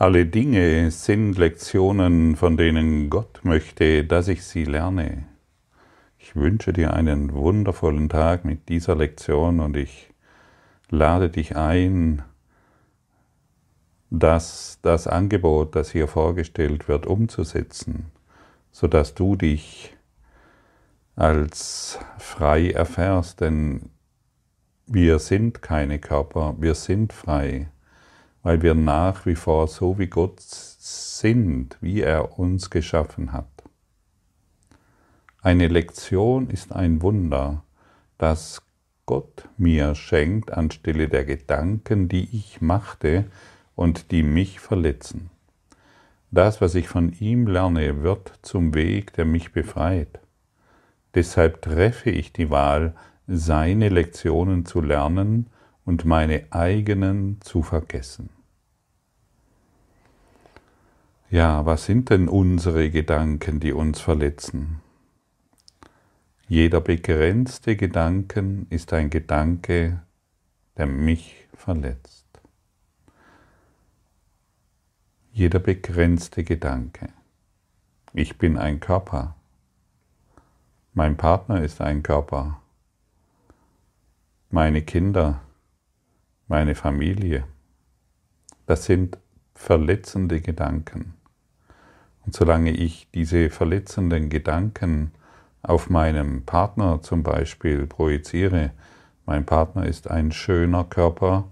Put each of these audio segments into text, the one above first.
Alle Dinge sind Lektionen, von denen Gott möchte, dass ich sie lerne. Ich wünsche dir einen wundervollen Tag mit dieser Lektion und ich lade dich ein, das, das Angebot, das hier vorgestellt wird, umzusetzen, sodass du dich als frei erfährst, denn wir sind keine Körper, wir sind frei weil wir nach wie vor so wie Gott sind, wie er uns geschaffen hat. Eine Lektion ist ein Wunder, das Gott mir schenkt anstelle der Gedanken, die ich machte und die mich verletzen. Das, was ich von ihm lerne, wird zum Weg, der mich befreit. Deshalb treffe ich die Wahl, seine Lektionen zu lernen und meine eigenen zu vergessen. Ja, was sind denn unsere Gedanken, die uns verletzen? Jeder begrenzte Gedanken ist ein Gedanke, der mich verletzt. Jeder begrenzte Gedanke. Ich bin ein Körper. Mein Partner ist ein Körper. Meine Kinder meine Familie. Das sind verletzende Gedanken. Und solange ich diese verletzenden Gedanken auf meinem Partner zum Beispiel projiziere, mein Partner ist ein schöner Körper,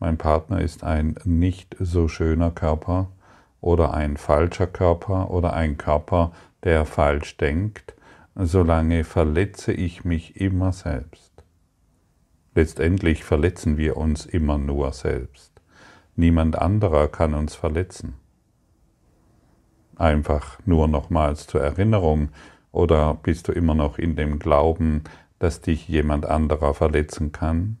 mein Partner ist ein nicht so schöner Körper oder ein falscher Körper oder ein Körper, der falsch denkt, solange verletze ich mich immer selbst. Letztendlich verletzen wir uns immer nur selbst. Niemand anderer kann uns verletzen. Einfach nur nochmals zur Erinnerung oder bist du immer noch in dem Glauben, dass dich jemand anderer verletzen kann?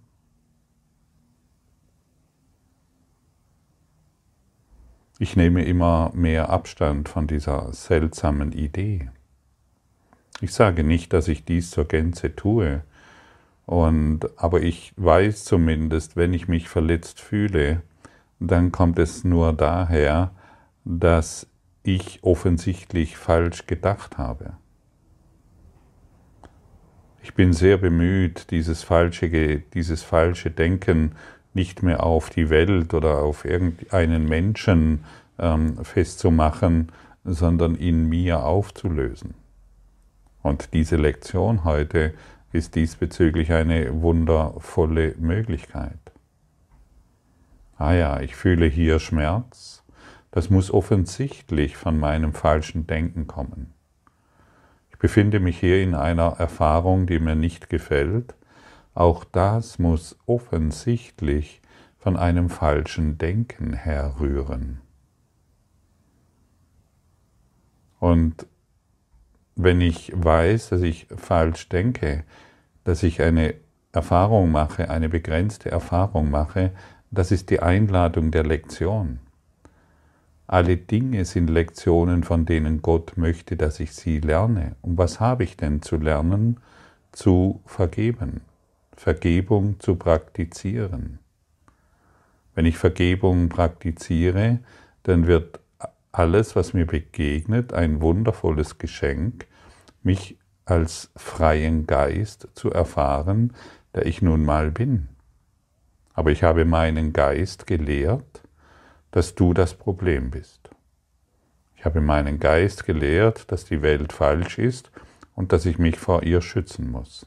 Ich nehme immer mehr Abstand von dieser seltsamen Idee. Ich sage nicht, dass ich dies zur Gänze tue, und, aber ich weiß zumindest, wenn ich mich verletzt fühle, dann kommt es nur daher, dass ich offensichtlich falsch gedacht habe. Ich bin sehr bemüht, dieses falsche, dieses falsche Denken nicht mehr auf die Welt oder auf irgendeinen Menschen ähm, festzumachen, sondern in mir aufzulösen. Und diese Lektion heute ist diesbezüglich eine wundervolle Möglichkeit. Ah ja, ich fühle hier Schmerz. Das muss offensichtlich von meinem falschen Denken kommen. Ich befinde mich hier in einer Erfahrung, die mir nicht gefällt. Auch das muss offensichtlich von einem falschen Denken herrühren. Und wenn ich weiß, dass ich falsch denke, dass ich eine Erfahrung mache, eine begrenzte Erfahrung mache, das ist die Einladung der Lektion. Alle Dinge sind Lektionen, von denen Gott möchte, dass ich sie lerne. Und was habe ich denn zu lernen? Zu vergeben. Vergebung zu praktizieren. Wenn ich Vergebung praktiziere, dann wird alles, was mir begegnet, ein wundervolles Geschenk, mich als freien Geist zu erfahren, der ich nun mal bin. Aber ich habe meinen Geist gelehrt, dass du das Problem bist. Ich habe meinen Geist gelehrt, dass die Welt falsch ist und dass ich mich vor ihr schützen muss.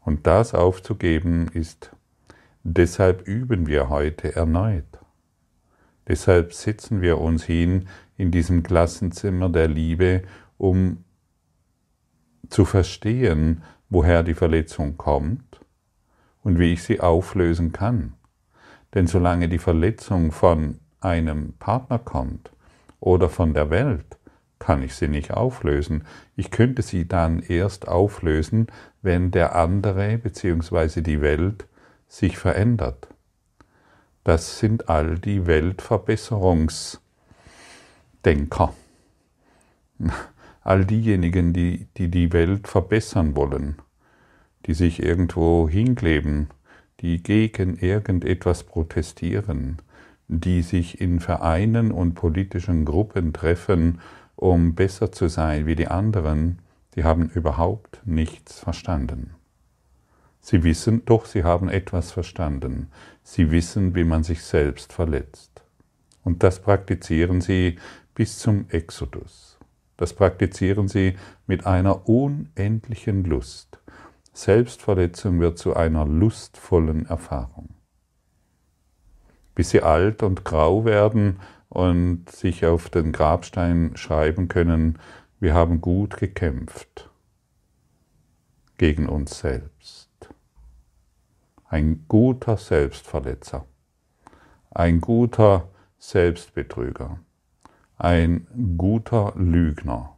Und das aufzugeben ist, deshalb üben wir heute erneut. Deshalb sitzen wir uns hin in diesem Klassenzimmer der Liebe, um zu verstehen, woher die Verletzung kommt und wie ich sie auflösen kann. Denn solange die Verletzung von einem Partner kommt oder von der Welt, kann ich sie nicht auflösen. Ich könnte sie dann erst auflösen, wenn der andere bzw. die Welt sich verändert. Das sind all die Weltverbesserungsdenker. All diejenigen, die, die die Welt verbessern wollen, die sich irgendwo hinkleben, die gegen irgendetwas protestieren, die sich in Vereinen und politischen Gruppen treffen, um besser zu sein wie die anderen, die haben überhaupt nichts verstanden. Sie wissen, doch sie haben etwas verstanden. Sie wissen, wie man sich selbst verletzt. Und das praktizieren sie bis zum Exodus. Das praktizieren sie mit einer unendlichen Lust. Selbstverletzung wird zu einer lustvollen Erfahrung. Bis sie alt und grau werden und sich auf den Grabstein schreiben können, wir haben gut gekämpft gegen uns selbst. Ein guter Selbstverletzer, ein guter Selbstbetrüger, ein guter Lügner,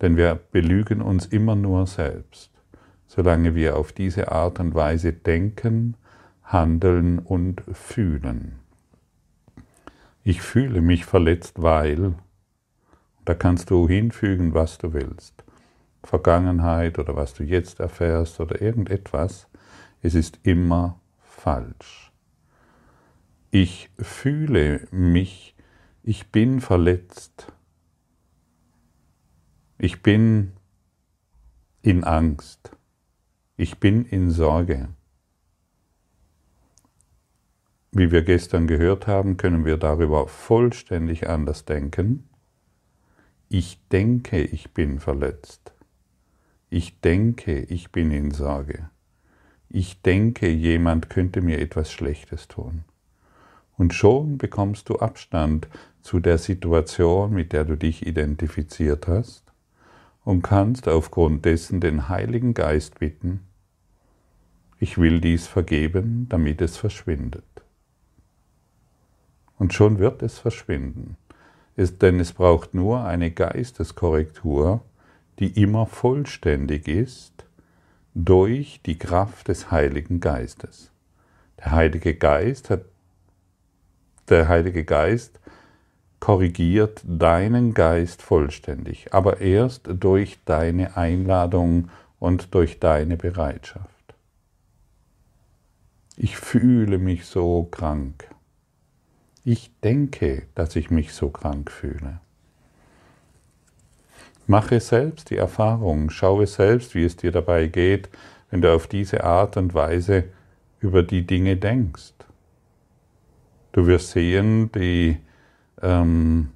denn wir belügen uns immer nur selbst solange wir auf diese Art und Weise denken, handeln und fühlen. Ich fühle mich verletzt, weil, da kannst du hinfügen, was du willst. Vergangenheit oder was du jetzt erfährst oder irgendetwas, es ist immer falsch. Ich fühle mich, ich bin verletzt. Ich bin in Angst. Ich bin in Sorge. Wie wir gestern gehört haben, können wir darüber vollständig anders denken. Ich denke, ich bin verletzt. Ich denke, ich bin in Sorge. Ich denke, jemand könnte mir etwas Schlechtes tun. Und schon bekommst du Abstand zu der Situation, mit der du dich identifiziert hast, und kannst aufgrund dessen den Heiligen Geist bitten, ich will dies vergeben, damit es verschwindet. Und schon wird es verschwinden, es, denn es braucht nur eine Geisteskorrektur, die immer vollständig ist, durch die Kraft des Heiligen Geistes. Der Heilige Geist hat, der Heilige Geist korrigiert deinen Geist vollständig, aber erst durch deine Einladung und durch deine Bereitschaft. Ich fühle mich so krank. Ich denke, dass ich mich so krank fühle. Mache selbst die Erfahrung, schaue selbst, wie es dir dabei geht, wenn du auf diese Art und Weise über die Dinge denkst. Du wirst sehen, die, ähm,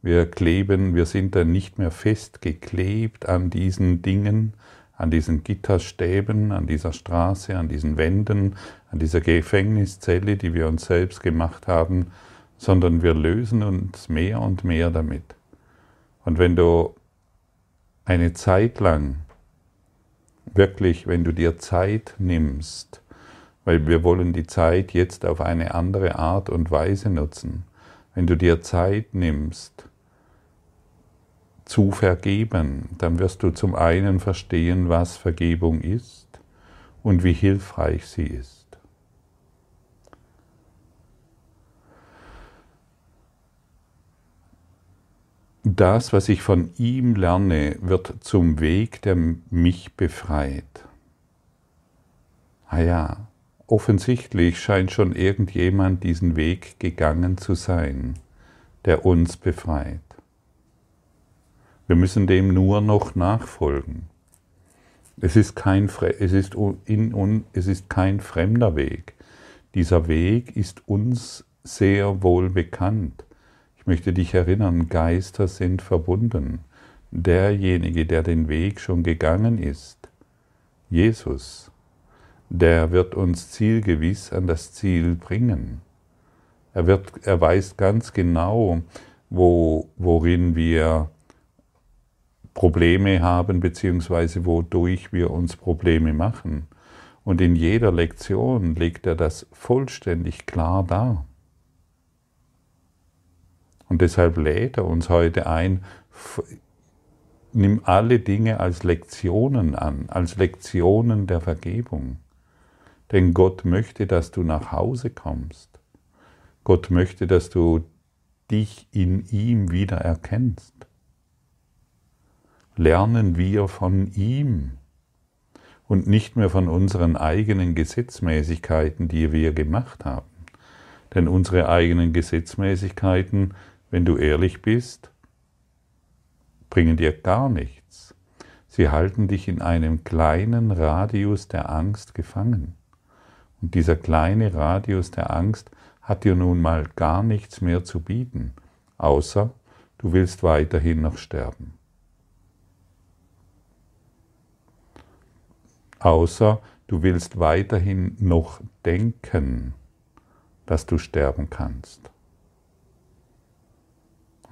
wir kleben, wir sind dann nicht mehr festgeklebt an diesen Dingen, an diesen Gitterstäben, an dieser Straße, an diesen Wänden, an dieser Gefängniszelle, die wir uns selbst gemacht haben, sondern wir lösen uns mehr und mehr damit. Und wenn du eine Zeit lang, wirklich, wenn du dir Zeit nimmst, weil wir wollen die Zeit jetzt auf eine andere Art und Weise nutzen, wenn du dir Zeit nimmst, zu vergeben, dann wirst du zum einen verstehen, was Vergebung ist und wie hilfreich sie ist. Das, was ich von ihm lerne, wird zum Weg, der mich befreit. Ah ja, offensichtlich scheint schon irgendjemand diesen Weg gegangen zu sein, der uns befreit. Wir müssen dem nur noch nachfolgen. Es ist kein, es ist in, es ist kein fremder Weg. Dieser Weg ist uns sehr wohl bekannt. Möchte dich erinnern, Geister sind verbunden. Derjenige, der den Weg schon gegangen ist, Jesus, der wird uns zielgewiss an das Ziel bringen. Er, wird, er weiß ganz genau, wo, worin wir Probleme haben, beziehungsweise wodurch wir uns Probleme machen. Und in jeder Lektion legt er das vollständig klar dar. Und deshalb lädt er uns heute ein, nimm alle Dinge als Lektionen an, als Lektionen der Vergebung. Denn Gott möchte, dass du nach Hause kommst. Gott möchte, dass du dich in ihm wieder erkennst lernen wir von ihm und nicht mehr von unseren eigenen Gesetzmäßigkeiten, die wir gemacht haben. Denn unsere eigenen Gesetzmäßigkeiten, wenn du ehrlich bist, bringen dir gar nichts. Sie halten dich in einem kleinen Radius der Angst gefangen. Und dieser kleine Radius der Angst hat dir nun mal gar nichts mehr zu bieten, außer du willst weiterhin noch sterben. Außer du willst weiterhin noch denken, dass du sterben kannst.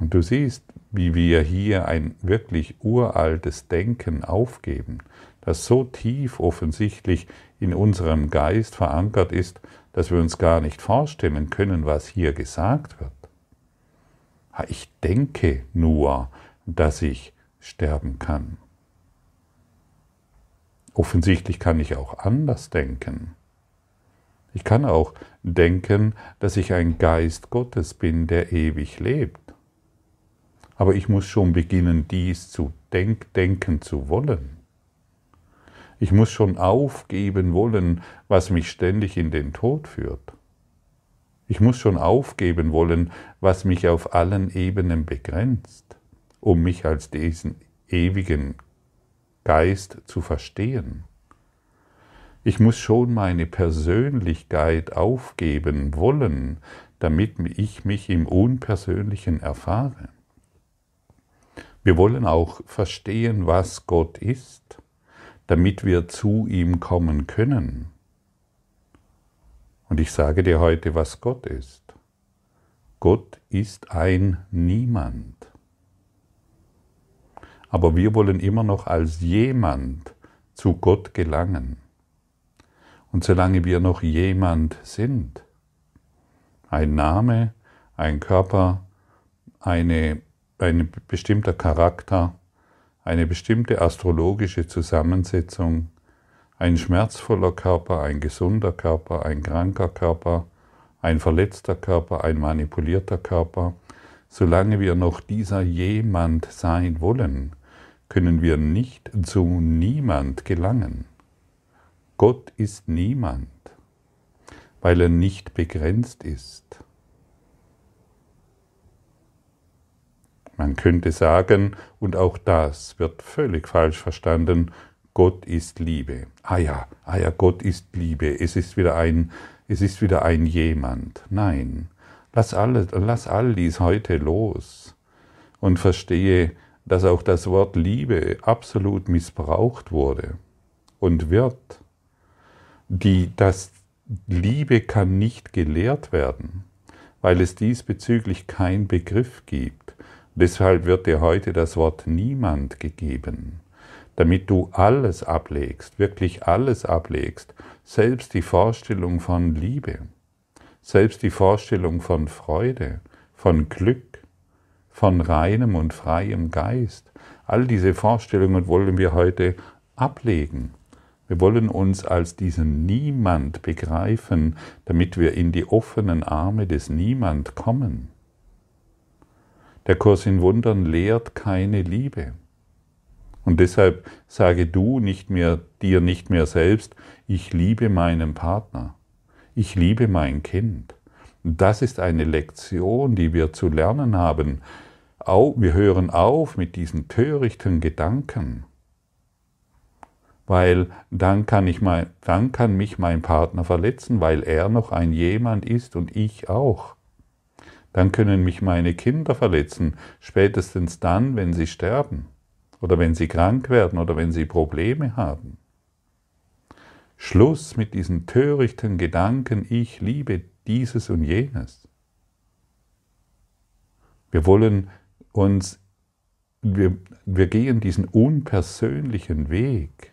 Und du siehst, wie wir hier ein wirklich uraltes Denken aufgeben, das so tief offensichtlich in unserem Geist verankert ist, dass wir uns gar nicht vorstellen können, was hier gesagt wird. Ich denke nur, dass ich sterben kann. Offensichtlich kann ich auch anders denken. Ich kann auch denken, dass ich ein Geist Gottes bin, der ewig lebt. Aber ich muss schon beginnen, dies zu denk denken zu wollen. Ich muss schon aufgeben wollen, was mich ständig in den Tod führt. Ich muss schon aufgeben wollen, was mich auf allen Ebenen begrenzt, um mich als diesen ewigen Geist zu verstehen. Ich muss schon meine Persönlichkeit aufgeben wollen, damit ich mich im Unpersönlichen erfahre. Wir wollen auch verstehen, was Gott ist, damit wir zu ihm kommen können. Und ich sage dir heute, was Gott ist. Gott ist ein Niemand. Aber wir wollen immer noch als jemand zu Gott gelangen. Und solange wir noch jemand sind, ein Name, ein Körper, eine ein bestimmter Charakter, eine bestimmte astrologische Zusammensetzung, ein schmerzvoller Körper, ein gesunder Körper, ein kranker Körper, ein verletzter Körper, ein manipulierter Körper, solange wir noch dieser jemand sein wollen, können wir nicht zu niemand gelangen. Gott ist niemand, weil er nicht begrenzt ist. Man könnte sagen, und auch das wird völlig falsch verstanden, Gott ist Liebe. Ah ja, ah ja, Gott ist Liebe. Es ist wieder ein, es ist wieder ein jemand. Nein, lass, alle, lass all dies heute los und verstehe, dass auch das Wort Liebe absolut missbraucht wurde und wird. Die, das Liebe kann nicht gelehrt werden, weil es diesbezüglich kein Begriff gibt. Deshalb wird dir heute das Wort niemand gegeben, damit du alles ablegst, wirklich alles ablegst, selbst die Vorstellung von Liebe, selbst die Vorstellung von Freude, von Glück, von reinem und freiem Geist. All diese Vorstellungen wollen wir heute ablegen. Wir wollen uns als diesen Niemand begreifen, damit wir in die offenen Arme des Niemand kommen. Der Kurs in Wundern lehrt keine Liebe. Und deshalb sage du nicht mehr dir nicht mehr selbst, ich liebe meinen Partner, ich liebe mein Kind. das ist eine Lektion, die wir zu lernen haben. Wir hören auf mit diesen törichten Gedanken, weil dann kann, ich mein, dann kann mich mein Partner verletzen, weil er noch ein jemand ist und ich auch dann können mich meine Kinder verletzen, spätestens dann, wenn sie sterben oder wenn sie krank werden oder wenn sie Probleme haben. Schluss mit diesen törichten Gedanken, ich liebe dieses und jenes. Wir wollen uns, wir, wir gehen diesen unpersönlichen Weg.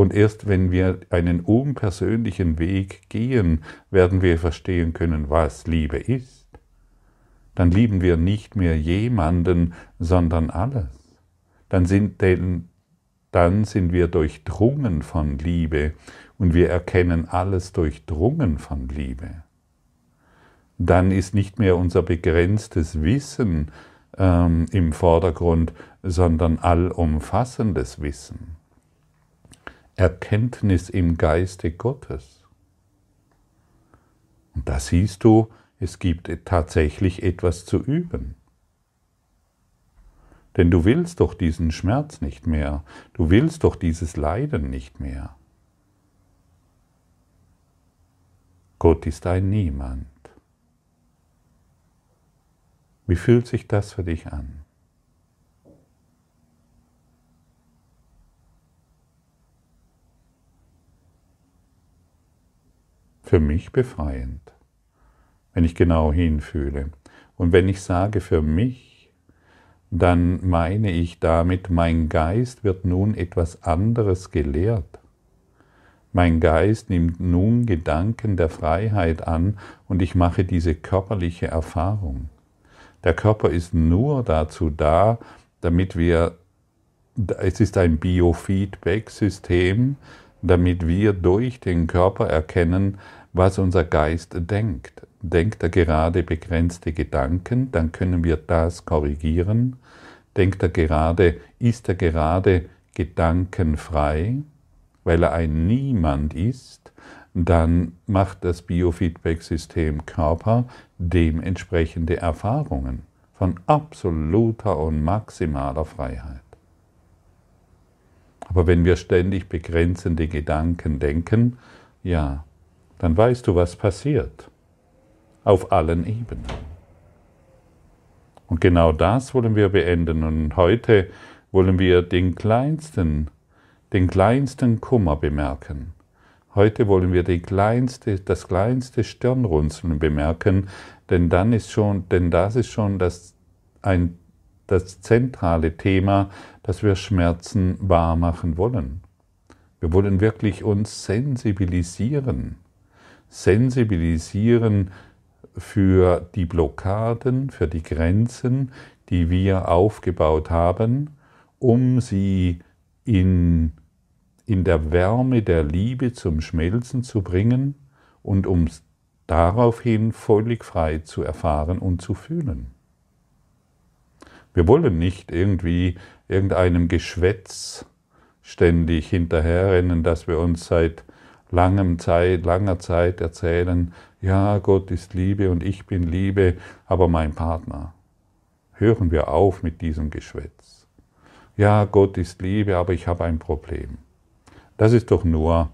Und erst wenn wir einen unpersönlichen Weg gehen, werden wir verstehen können, was Liebe ist. Dann lieben wir nicht mehr jemanden, sondern alles. Dann sind, denn, dann sind wir durchdrungen von Liebe und wir erkennen alles durchdrungen von Liebe. Dann ist nicht mehr unser begrenztes Wissen ähm, im Vordergrund, sondern allumfassendes Wissen. Erkenntnis im Geiste Gottes. Und da siehst du, es gibt tatsächlich etwas zu üben. Denn du willst doch diesen Schmerz nicht mehr, du willst doch dieses Leiden nicht mehr. Gott ist ein Niemand. Wie fühlt sich das für dich an? Für mich befreiend, wenn ich genau hinfühle. Und wenn ich sage für mich, dann meine ich damit, mein Geist wird nun etwas anderes gelehrt. Mein Geist nimmt nun Gedanken der Freiheit an und ich mache diese körperliche Erfahrung. Der Körper ist nur dazu da, damit wir, es ist ein Biofeedback-System, damit wir durch den Körper erkennen, was unser Geist denkt. Denkt er gerade begrenzte Gedanken, dann können wir das korrigieren. Denkt er gerade, ist er gerade gedankenfrei, weil er ein Niemand ist, dann macht das Biofeedback-System Körper dementsprechende Erfahrungen von absoluter und maximaler Freiheit. Aber wenn wir ständig begrenzende Gedanken denken, ja, dann weißt du, was passiert. Auf allen Ebenen. Und genau das wollen wir beenden. Und heute wollen wir den kleinsten, den kleinsten Kummer bemerken. Heute wollen wir kleinste, das kleinste Stirnrunzeln bemerken, denn dann ist schon, denn das ist schon das, ein, das zentrale Thema, dass wir Schmerzen wahrmachen wollen. Wir wollen wirklich uns sensibilisieren, sensibilisieren für die Blockaden, für die Grenzen, die wir aufgebaut haben, um sie in in der Wärme der Liebe zum Schmelzen zu bringen und um daraufhin völlig frei zu erfahren und zu fühlen. Wir wollen nicht irgendwie irgendeinem Geschwätz ständig hinterherrennen, dass wir uns seit langem Zeit, langer Zeit erzählen, ja, Gott ist Liebe und ich bin Liebe, aber mein Partner. Hören wir auf mit diesem Geschwätz. Ja, Gott ist Liebe, aber ich habe ein Problem. Das ist doch nur,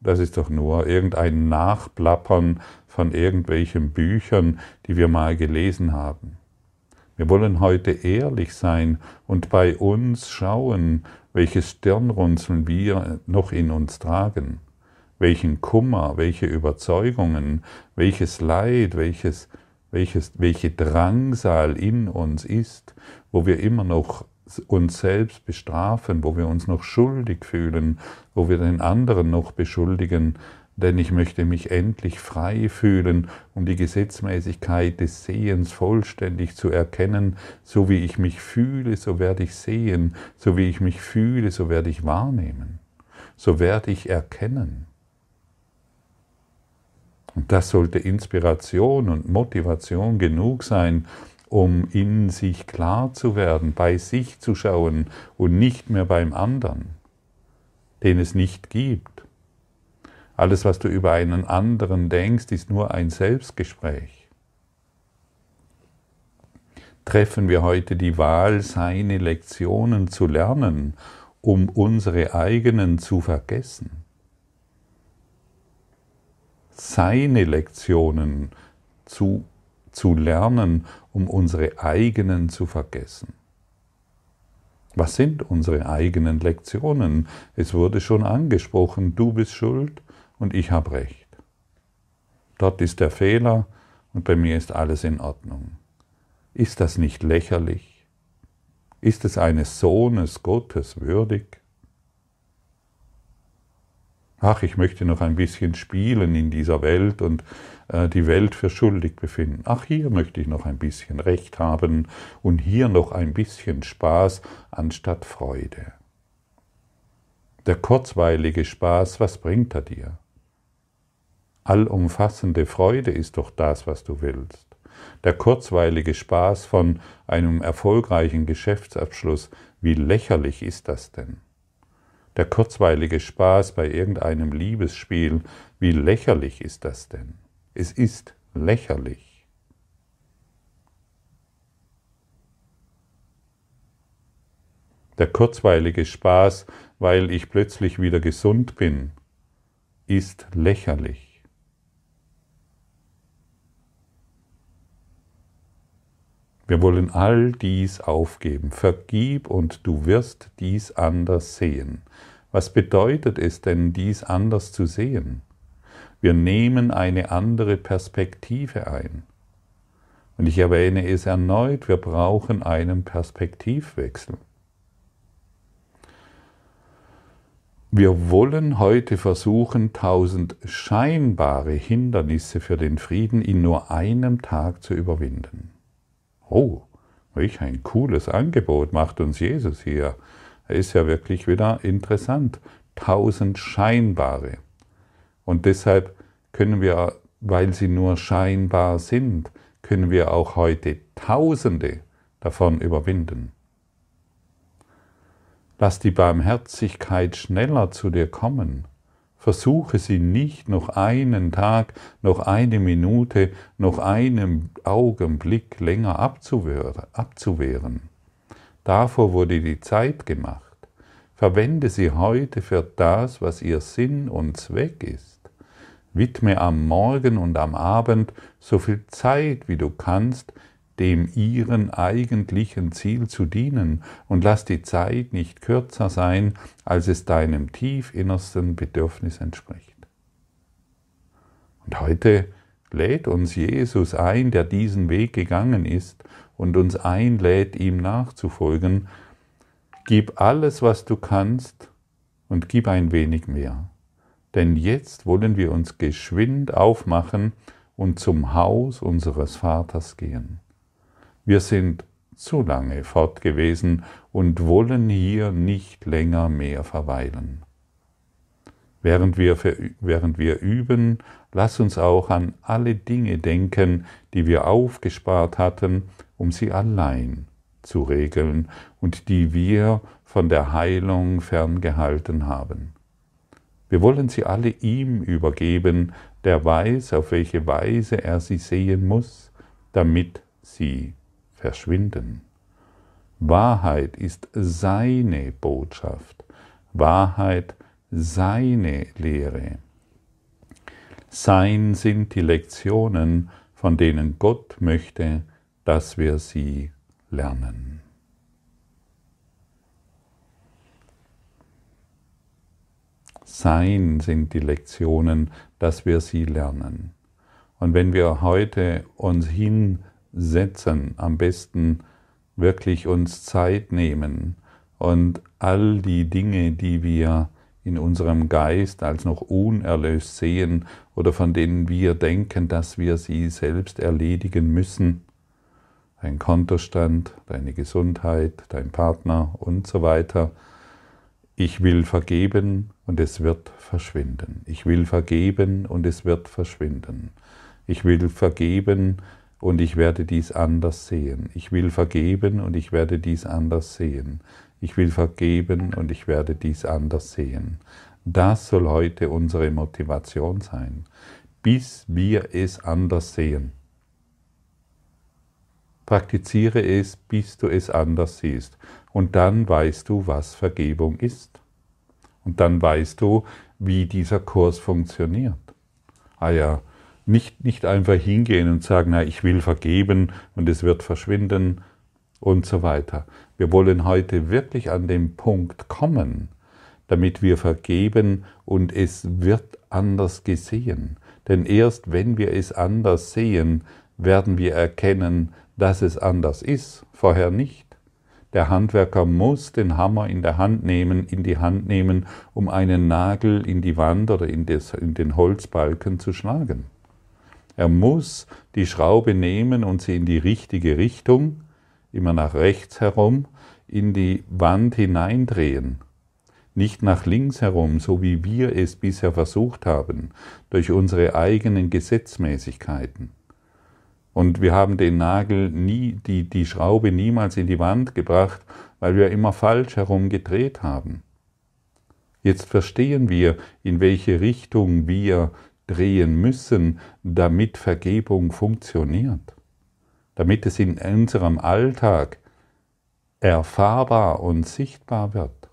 das ist doch nur irgendein Nachplappern von irgendwelchen Büchern, die wir mal gelesen haben. Wir wollen heute ehrlich sein und bei uns schauen, welches Stirnrunzeln wir noch in uns tragen, welchen Kummer, welche Überzeugungen, welches Leid, welches, welches, welche Drangsal in uns ist, wo wir immer noch uns selbst bestrafen, wo wir uns noch schuldig fühlen, wo wir den anderen noch beschuldigen, denn ich möchte mich endlich frei fühlen, um die Gesetzmäßigkeit des Sehens vollständig zu erkennen. So wie ich mich fühle, so werde ich sehen, so wie ich mich fühle, so werde ich wahrnehmen, so werde ich erkennen. Und das sollte Inspiration und Motivation genug sein, um in sich klar zu werden, bei sich zu schauen und nicht mehr beim anderen, den es nicht gibt. Alles, was du über einen anderen denkst, ist nur ein Selbstgespräch. Treffen wir heute die Wahl, seine Lektionen zu lernen, um unsere eigenen zu vergessen? Seine Lektionen zu, zu lernen, um unsere eigenen zu vergessen. Was sind unsere eigenen Lektionen? Es wurde schon angesprochen, du bist schuld und ich habe recht. Dort ist der Fehler und bei mir ist alles in Ordnung. Ist das nicht lächerlich? Ist es eines Sohnes Gottes würdig? Ach, ich möchte noch ein bisschen spielen in dieser Welt und äh, die Welt für schuldig befinden. Ach, hier möchte ich noch ein bisschen Recht haben und hier noch ein bisschen Spaß anstatt Freude. Der kurzweilige Spaß, was bringt er dir? Allumfassende Freude ist doch das, was du willst. Der kurzweilige Spaß von einem erfolgreichen Geschäftsabschluss, wie lächerlich ist das denn? Der kurzweilige Spaß bei irgendeinem Liebesspiel, wie lächerlich ist das denn? Es ist lächerlich. Der kurzweilige Spaß, weil ich plötzlich wieder gesund bin, ist lächerlich. Wir wollen all dies aufgeben. Vergib und du wirst dies anders sehen. Was bedeutet es denn, dies anders zu sehen? Wir nehmen eine andere Perspektive ein. Und ich erwähne es erneut, wir brauchen einen Perspektivwechsel. Wir wollen heute versuchen, tausend scheinbare Hindernisse für den Frieden in nur einem Tag zu überwinden. Oh, welch ein cooles Angebot macht uns Jesus hier. Er ist ja wirklich wieder interessant. Tausend scheinbare. Und deshalb können wir, weil sie nur scheinbar sind, können wir auch heute Tausende davon überwinden. Lass die Barmherzigkeit schneller zu dir kommen. Versuche sie nicht noch einen Tag, noch eine Minute, noch einen Augenblick länger abzuwehren. Davor wurde die Zeit gemacht. Verwende sie heute für das, was ihr Sinn und Zweck ist. Widme am Morgen und am Abend so viel Zeit, wie du kannst, dem ihren eigentlichen Ziel zu dienen und lass die Zeit nicht kürzer sein, als es deinem tiefinnersten Bedürfnis entspricht. Und heute lädt uns Jesus ein, der diesen Weg gegangen ist und uns einlädt, ihm nachzufolgen. Gib alles, was du kannst und gib ein wenig mehr. Denn jetzt wollen wir uns geschwind aufmachen und zum Haus unseres Vaters gehen. Wir sind zu lange fort gewesen und wollen hier nicht länger mehr verweilen. Während wir, während wir üben, lass uns auch an alle Dinge denken, die wir aufgespart hatten, um sie allein zu regeln und die wir von der Heilung ferngehalten haben. Wir wollen sie alle ihm übergeben, der weiß, auf welche Weise er sie sehen muss, damit sie verschwinden. Wahrheit ist seine Botschaft, Wahrheit seine Lehre. Sein sind die Lektionen, von denen Gott möchte, dass wir sie lernen. Sein sind die Lektionen, dass wir sie lernen. Und wenn wir heute uns hin setzen, am besten wirklich uns Zeit nehmen und all die Dinge, die wir in unserem Geist als noch unerlöst sehen oder von denen wir denken, dass wir sie selbst erledigen müssen, dein Kontostand, deine Gesundheit, dein Partner und so weiter, ich will vergeben und es wird verschwinden. Ich will vergeben und es wird verschwinden. Ich will vergeben und ich werde dies anders sehen. Ich will vergeben und ich werde dies anders sehen. Ich will vergeben und ich werde dies anders sehen. Das soll heute unsere Motivation sein, bis wir es anders sehen. Praktiziere es, bis du es anders siehst. Und dann weißt du, was Vergebung ist. Und dann weißt du, wie dieser Kurs funktioniert. Ah ja, nicht, nicht einfach hingehen und sagen, na, ich will vergeben und es wird verschwinden und so weiter. Wir wollen heute wirklich an den Punkt kommen, damit wir vergeben und es wird anders gesehen. Denn erst wenn wir es anders sehen, werden wir erkennen, dass es anders ist, vorher nicht. Der Handwerker muss den Hammer in der Hand nehmen, in die Hand nehmen, um einen Nagel in die Wand oder in, des, in den Holzbalken zu schlagen. Er muss die Schraube nehmen und sie in die richtige Richtung, immer nach rechts herum, in die Wand hineindrehen. Nicht nach links herum, so wie wir es bisher versucht haben, durch unsere eigenen Gesetzmäßigkeiten. Und wir haben den Nagel nie, die, die Schraube niemals in die Wand gebracht, weil wir immer falsch herum gedreht haben. Jetzt verstehen wir, in welche Richtung wir drehen müssen, damit Vergebung funktioniert, damit es in unserem Alltag erfahrbar und sichtbar wird.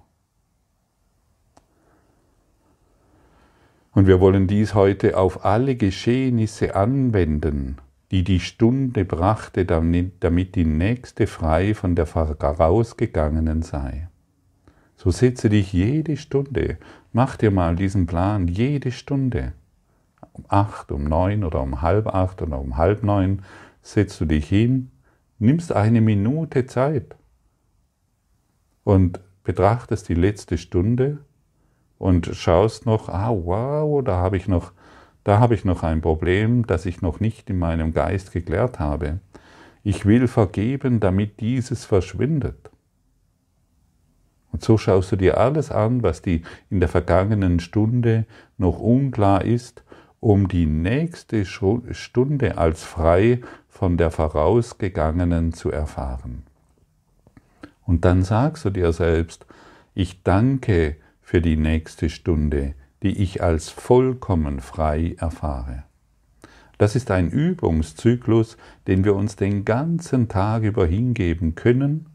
Und wir wollen dies heute auf alle Geschehnisse anwenden, die die Stunde brachte, damit die nächste frei von der vorausgegangenen sei. So setze dich jede Stunde, mach dir mal diesen Plan, jede Stunde, um acht, um neun oder um halb acht oder um halb neun, setzt du dich hin, nimmst eine Minute Zeit und betrachtest die letzte Stunde und schaust noch, ah wow, da habe ich noch da habe ich noch ein Problem, das ich noch nicht in meinem Geist geklärt habe. Ich will vergeben, damit dieses verschwindet. Und so schaust du dir alles an, was die in der vergangenen Stunde noch unklar ist, um die nächste Stunde als frei von der vorausgegangenen zu erfahren. Und dann sagst du dir selbst, ich danke für die nächste Stunde, die ich als vollkommen frei erfahre. Das ist ein Übungszyklus, den wir uns den ganzen Tag über hingeben können,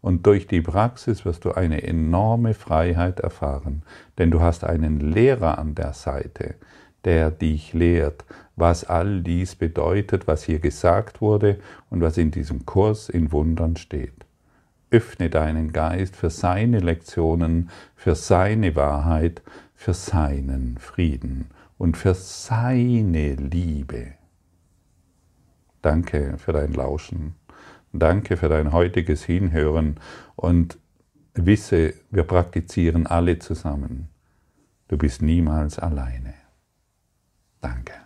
und durch die Praxis wirst du eine enorme Freiheit erfahren, denn du hast einen Lehrer an der Seite, der dich lehrt, was all dies bedeutet, was hier gesagt wurde und was in diesem Kurs in Wundern steht. Öffne deinen Geist für seine Lektionen, für seine Wahrheit, für seinen Frieden und für seine Liebe. Danke für dein Lauschen. Danke für dein heutiges Hinhören und wisse, wir praktizieren alle zusammen. Du bist niemals alleine. Danke.